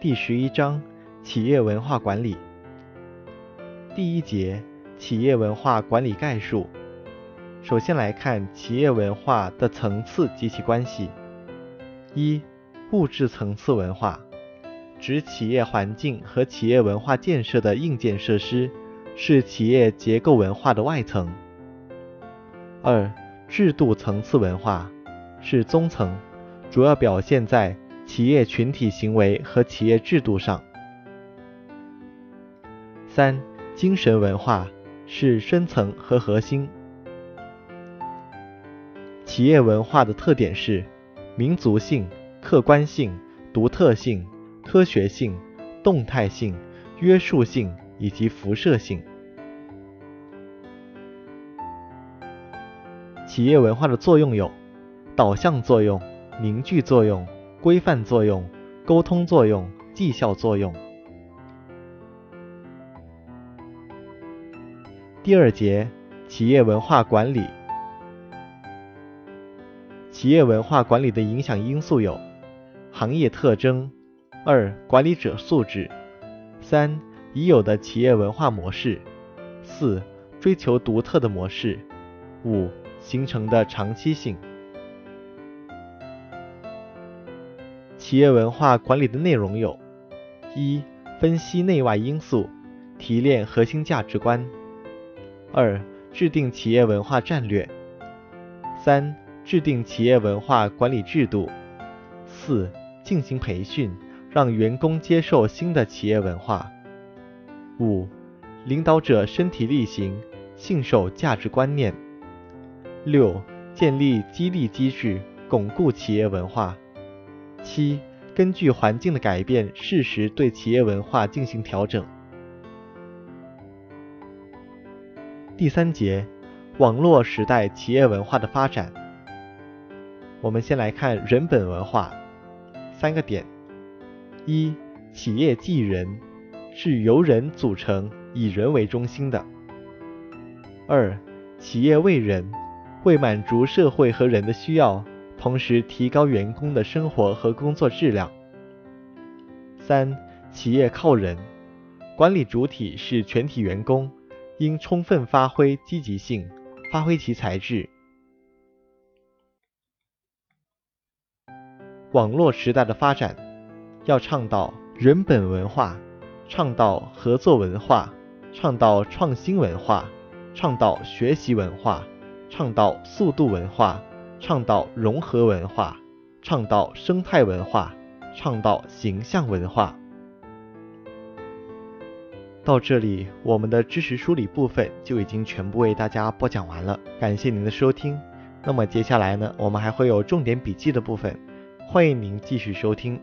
第十一章企业文化管理。第一节企业文化管理概述。首先来看企业文化的层次及其关系。一、物质层次文化，指企业环境和企业文化建设的硬件设施，是企业结构文化的外层。二、制度层次文化，是中层，主要表现在。企业群体行为和企业制度上。三、精神文化是深层和核心。企业文化的特点是民族性、客观性、独特性、科学性、动态性、约束性以及辐射性。企业文化的作用有导向作用、凝聚作用。规范作用、沟通作用、绩效作用。第二节，企业文化管理。企业文化管理的影响因素有：行业特征；二、管理者素质；三、已有的企业文化模式；四、追求独特的模式；五、形成的长期性。企业文化管理的内容有：一、分析内外因素，提炼核心价值观；二、制定企业文化战略；三、制定企业文化管理制度；四、进行培训，让员工接受新的企业文化；五、领导者身体力行，信守价值观念；六、建立激励机制，巩固企业文化。七、根据环境的改变，适时对企业文化进行调整。第三节，网络时代企业文化的发展。我们先来看人本文化，三个点：一、企业即人，是由人组成，以人为中心的；二、企业为人，为满足社会和人的需要。同时提高员工的生活和工作质量。三、企业靠人，管理主体是全体员工，应充分发挥积极性，发挥其才智。网络时代的发展，要倡导人本文化，倡导合作文化，倡导创新文化，倡导学习文化，倡导速度文化。倡导融合文化，倡导生态文化，倡导形象文化。到这里，我们的知识梳理部分就已经全部为大家播讲完了。感谢您的收听。那么接下来呢，我们还会有重点笔记的部分，欢迎您继续收听。